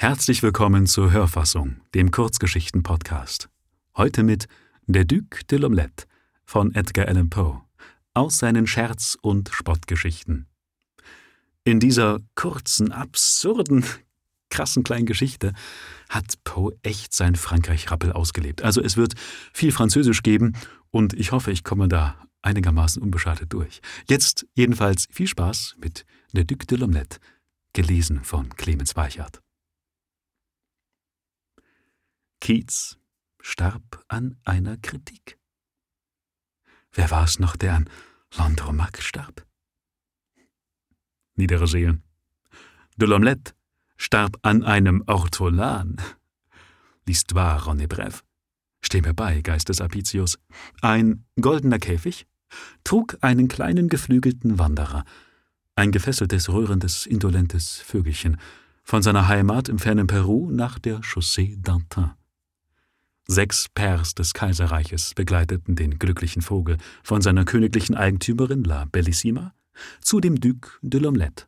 Herzlich willkommen zur Hörfassung, dem Kurzgeschichten-Podcast. Heute mit Der Duc de l'Omelette von Edgar Allan Poe aus seinen Scherz- und Spottgeschichten. In dieser kurzen, absurden, krassen kleinen Geschichte hat Poe echt sein Frankreich-Rappel ausgelebt. Also es wird viel Französisch geben und ich hoffe, ich komme da einigermaßen unbeschadet durch. Jetzt jedenfalls viel Spaß mit Der Duc de l'Omelette, gelesen von Clemens Weichert. Keats starb an einer Kritik. Wer war es noch, der an Landromac starb? Niedere Seelen. De l'Omelette starb an einem Ortolan. L'histoire en. Steh mir bei, Geist des Apicius. Ein goldener Käfig trug einen kleinen geflügelten Wanderer, ein gefesseltes, rührendes, indolentes Vögelchen, von seiner Heimat im fernen Peru nach der Chaussee d'Antin. Sechs Pairs des Kaiserreiches begleiteten den glücklichen Vogel von seiner königlichen Eigentümerin La Bellissima zu dem Duc de l'Omelette.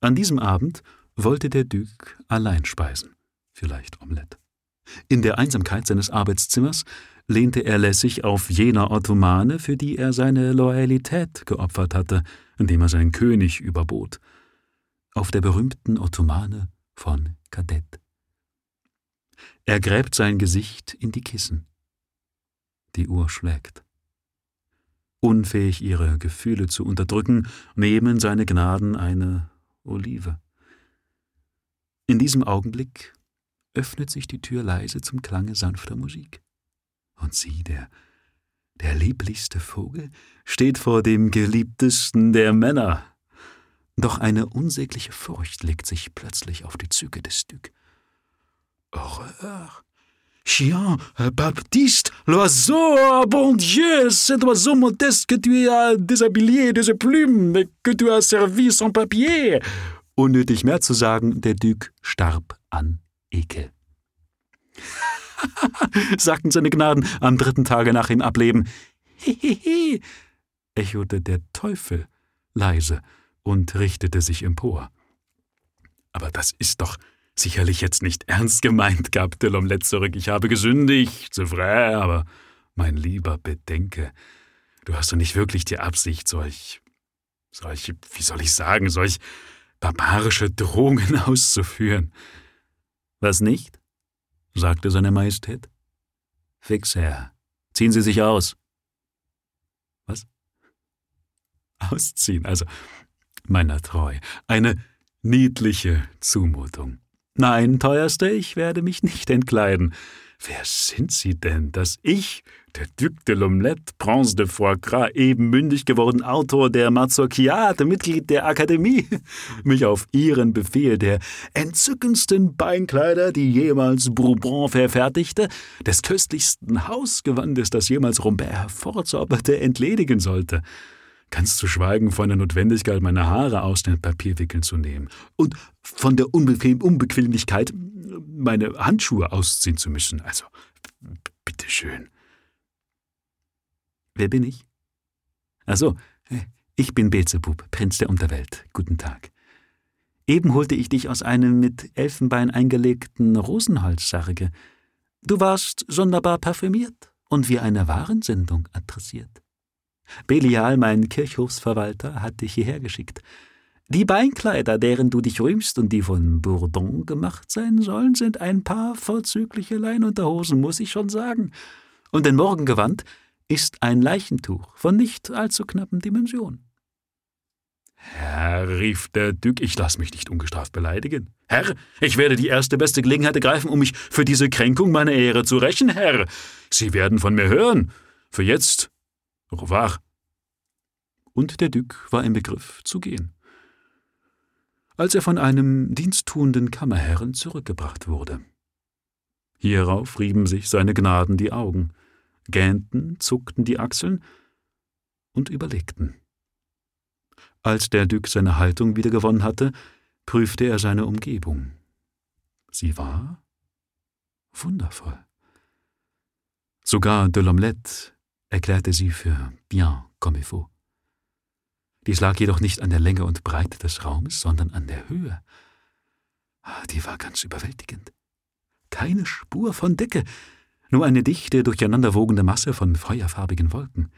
An diesem Abend wollte der Duc allein speisen, vielleicht Omelette. In der Einsamkeit seines Arbeitszimmers lehnte er lässig auf jener Ottomane, für die er seine Loyalität geopfert hatte, indem er seinen König überbot, auf der berühmten Ottomane von Kadett. Er gräbt sein Gesicht in die Kissen. Die Uhr schlägt. Unfähig, ihre Gefühle zu unterdrücken, nehmen seine Gnaden eine Olive. In diesem Augenblick öffnet sich die Tür leise zum Klange sanfter Musik. Und sieh, der, der lieblichste Vogel steht vor dem geliebtesten der Männer. Doch eine unsägliche Furcht legt sich plötzlich auf die Züge des Duc. Horreur. Chien, Baptiste, l'oiseau, bon Dieu, cet oiseau modeste que tu as déshabillé de ses plumes, que tu as servi sans papier. Unnötig mehr zu sagen, der Duc starb an Ekel. sagten seine Gnaden am dritten Tage nach ihm Ableben. Hihihi, echote der Teufel leise und richtete sich empor. Aber das ist doch Sicherlich jetzt nicht ernst gemeint, gab de L'Omelette zurück. Ich habe gesündigt, c'est vrai, aber mein Lieber, bedenke, du hast doch nicht wirklich die Absicht, solch, solch, wie soll ich sagen, solch barbarische Drohungen auszuführen. Was nicht? sagte seine Majestät. Fix, Herr. Ziehen Sie sich aus. Was? Ausziehen, also meiner treu. Eine niedliche Zumutung. Nein, teuerste, ich werde mich nicht entkleiden. Wer sind Sie denn, dass ich, der Duc de l'Omelette, Prince de Foie Gras, eben mündig geworden Autor der Mazurkiade, Mitglied der Akademie, mich auf Ihren Befehl der entzückendsten Beinkleider, die jemals Bourbon verfertigte, des köstlichsten Hausgewandes, das jemals Rombert hervorzauberte, entledigen sollte? Ganz zu schweigen von der Notwendigkeit, meine Haare aus den Papierwickeln zu nehmen und von der Unbequem Unbequemlichkeit, meine Handschuhe ausziehen zu müssen. Also, bitteschön. Wer bin ich? Ach ich bin Beelzebub, Prinz der Unterwelt. Guten Tag. Eben holte ich dich aus einem mit Elfenbein eingelegten Rosenholzsarge. Du warst sonderbar parfümiert und wie eine Warensendung adressiert. Belial, mein Kirchhofsverwalter, hat dich hierher geschickt. Die Beinkleider, deren du dich rühmst und die von Bourdon gemacht sein sollen, sind ein paar vorzügliche Leinunterhosen, muss ich schon sagen. Und dein Morgengewand ist ein Leichentuch von nicht allzu knappen Dimensionen. Herr, rief der Duc, ich lass mich nicht ungestraft beleidigen. Herr, ich werde die erste beste Gelegenheit ergreifen, um mich für diese Kränkung meiner Ehre zu rächen, Herr. Sie werden von mir hören. Für jetzt Au revoir. Und der Duc war im Begriff zu gehen. Als er von einem diensttuenden Kammerherrn zurückgebracht wurde. Hierauf rieben sich seine Gnaden die Augen, gähnten, zuckten die Achseln und überlegten. Als der Duc seine Haltung wiedergewonnen hatte, prüfte er seine Umgebung. Sie war wundervoll. Sogar de l'Omelette erklärte sie für bien comme il faut. Dies lag jedoch nicht an der Länge und Breite des Raumes, sondern an der Höhe. Ah, die war ganz überwältigend. Keine Spur von Decke, nur eine dichte, durcheinanderwogende Masse von feuerfarbigen Wolken.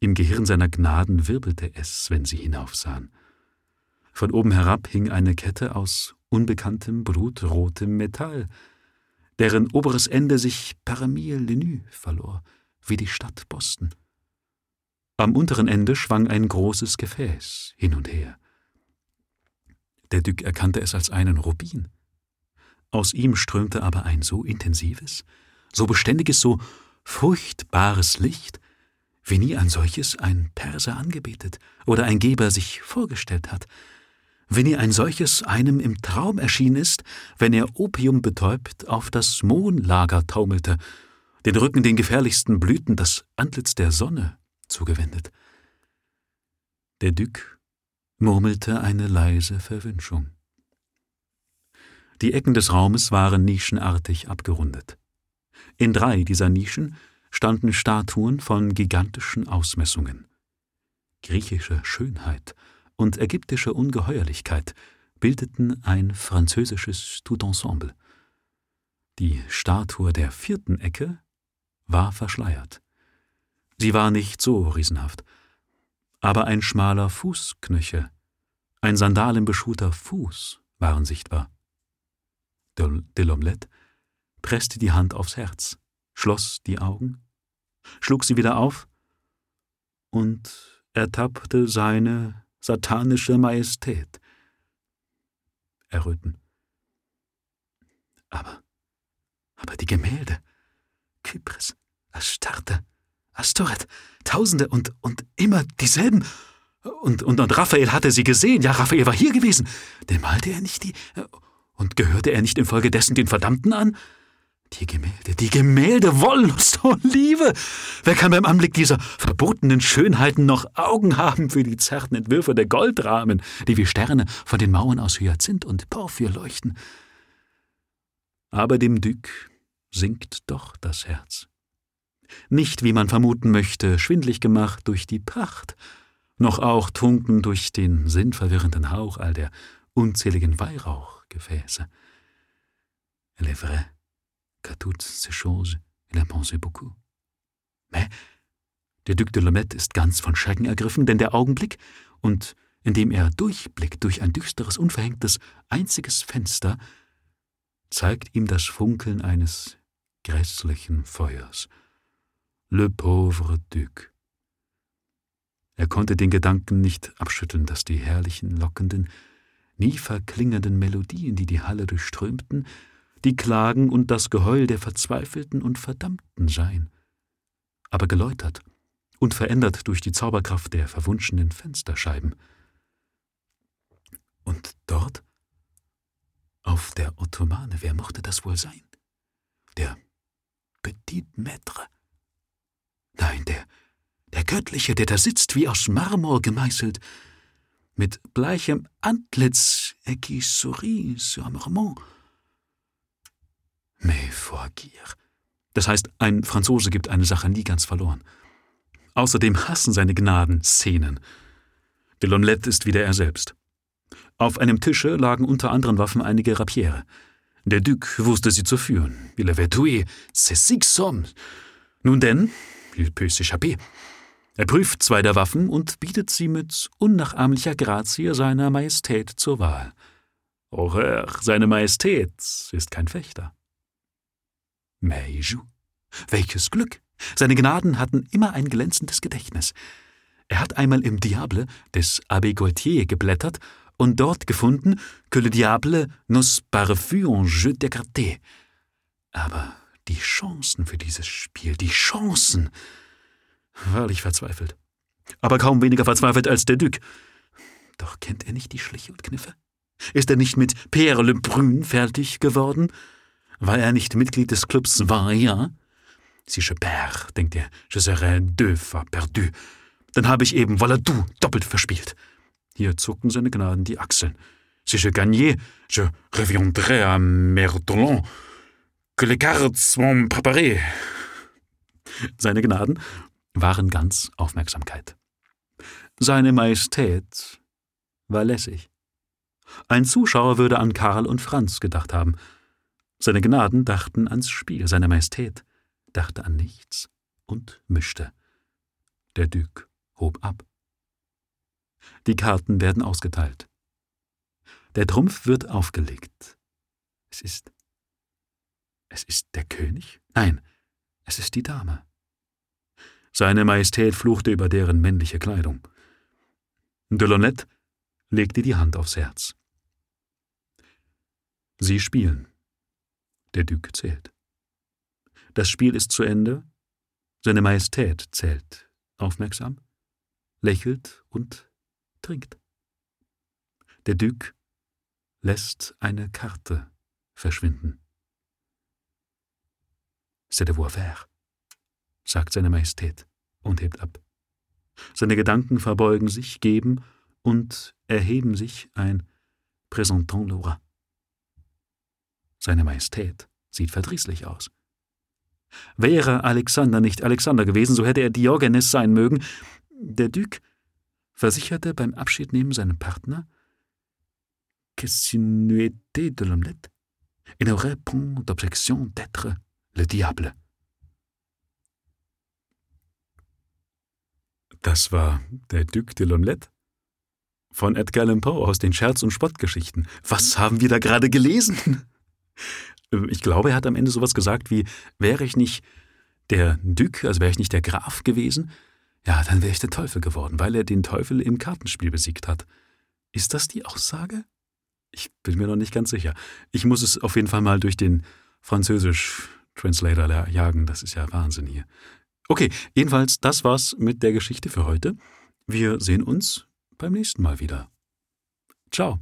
Im Gehirn seiner Gnaden wirbelte es, wenn sie hinaufsahen. Von oben herab hing eine Kette aus unbekanntem, blutrotem Metall, deren oberes Ende sich parmi Lenü verlor, wie die Stadt Boston. Am unteren Ende schwang ein großes Gefäß hin und her. Der Duc erkannte es als einen Rubin. Aus ihm strömte aber ein so intensives, so beständiges, so furchtbares Licht, wie nie ein solches ein Perser angebetet oder ein Geber sich vorgestellt hat, wenn ihr ein solches einem im Traum erschienen ist, wenn er Opium betäubt auf das Mohnlager taumelte, den Rücken den gefährlichsten Blüten, das Antlitz der Sonne zugewendet. Der Duc murmelte eine leise Verwünschung. Die Ecken des Raumes waren nischenartig abgerundet. In drei dieser Nischen standen Statuen von gigantischen Ausmessungen. Griechische Schönheit und ägyptische Ungeheuerlichkeit bildeten ein französisches Tout-Ensemble. Die Statue der vierten Ecke war verschleiert. Sie war nicht so riesenhaft, aber ein schmaler Fußknöchel, ein sandalenbeschuhter Fuß waren sichtbar. De L'Omelette presste die Hand aufs Herz, schloss die Augen, schlug sie wieder auf und ertappte seine satanische Majestät. Erröten. Aber, aber die Gemälde, Kypris, Astarte, Astoret, Tausende und, und immer dieselben. Und, und, und Raphael hatte sie gesehen. Ja, Raphael war hier gewesen. Denn malte er nicht die. Und gehörte er nicht infolgedessen den Verdammten an? Die Gemälde, die Gemälde, Wollust, oh Liebe! Wer kann beim Anblick dieser verbotenen Schönheiten noch Augen haben für die zarten Entwürfe der Goldrahmen, die wie Sterne von den Mauern aus Hyazinth und Porphyr leuchten? Aber dem Duc sinkt doch das Herz. Nicht, wie man vermuten möchte, schwindlig gemacht durch die Pracht, noch auch trunken durch den sinnverwirrenden Hauch all der unzähligen Weihrauchgefäße. Elle est vraie qu'à toutes ces choses il a pensé beaucoup. Mais der Duc de Lamette ist ganz von Schrecken ergriffen, denn der Augenblick, und indem er durchblickt durch ein düsteres, unverhängtes, einziges Fenster, zeigt ihm das Funkeln eines grässlichen Feuers. Le pauvre Duc. Er konnte den Gedanken nicht abschütteln, dass die herrlichen, lockenden, nie verklingenden Melodien, die die Halle durchströmten, die Klagen und das Geheul der Verzweifelten und Verdammten seien, aber geläutert und verändert durch die Zauberkraft der verwunschenen Fensterscheiben. Und dort? Auf der Ottomane, wer mochte das wohl sein? Der Petit Maître Göttliche, der da sitzt, wie aus Marmor gemeißelt, mit bleichem Antlitz, et qui sourit sur amèrement. Mais forgir. Das heißt, ein Franzose gibt eine Sache nie ganz verloren. Außerdem hassen seine Gnaden Szenen. De L'Omelette ist wieder er selbst. Auf einem Tische lagen unter anderen Waffen einige Rapiere. Der Duc wusste sie zu führen. Il avait tué ses six hommes. Nun denn, il peut s'échapper. Er prüft zwei der Waffen und bietet sie mit unnachahmlicher Grazie seiner Majestät zur Wahl. Horreur, seine Majestät ist kein Fechter. Mais Welches Glück! Seine Gnaden hatten immer ein glänzendes Gedächtnis. Er hat einmal im Diable des Abbé Gaultier geblättert und dort gefunden que le diable nos parfut en jeu d'écarté. Aber die Chancen für dieses Spiel, die Chancen. Wahrlich verzweifelt. Aber kaum weniger verzweifelt als der Duc. Doch kennt er nicht die Schliche und Kniffe? Ist er nicht mit Pierre Le Brun fertig geworden? War er nicht Mitglied des Clubs Varia? Si je perds, denkt er, je serai deux fois perdu. Dann habe ich eben voilà du doppelt verspielt. Hier zuckten seine Gnaden die Achseln. Si je gagnais, je reviendrai à Merdolon que les cartes sont préparées. Seine Gnaden waren ganz Aufmerksamkeit. Seine Majestät war lässig. Ein Zuschauer würde an Karl und Franz gedacht haben. Seine Gnaden dachten ans Spiel, seine Majestät dachte an nichts und mischte. Der Duc hob ab. Die Karten werden ausgeteilt. Der Trumpf wird aufgelegt. Es ist. Es ist der König? Nein, es ist die Dame. Seine Majestät fluchte über deren männliche Kleidung. Delaunette legte die Hand aufs Herz. Sie spielen. Der Duc zählt. Das Spiel ist zu Ende. Seine Majestät zählt aufmerksam, lächelt und trinkt. Der Duc lässt eine Karte verschwinden. C'est de voir sagt seine Majestät und hebt ab. Seine Gedanken verbeugen sich, geben und erheben sich ein Présentant le roi. Seine Majestät sieht verdrießlich aus. Wäre Alexander nicht Alexander gewesen, so hätte er Diogenes sein mögen. Der Duc versicherte beim Abschiednehmen seinem Partner, que si de l'omelette, il n'aurait point d'objection d'être le diable. Das war der Duc de l'Omelette von Edgar Allan Poe aus den Scherz- und Spottgeschichten. Was haben wir da gerade gelesen? Ich glaube, er hat am Ende sowas gesagt wie, wäre ich nicht der Duc, also wäre ich nicht der Graf gewesen, ja, dann wäre ich der Teufel geworden, weil er den Teufel im Kartenspiel besiegt hat. Ist das die Aussage? Ich bin mir noch nicht ganz sicher. Ich muss es auf jeden Fall mal durch den Französisch-Translator jagen. Das ist ja Wahnsinn hier. Okay, jedenfalls, das war's mit der Geschichte für heute. Wir sehen uns beim nächsten Mal wieder. Ciao.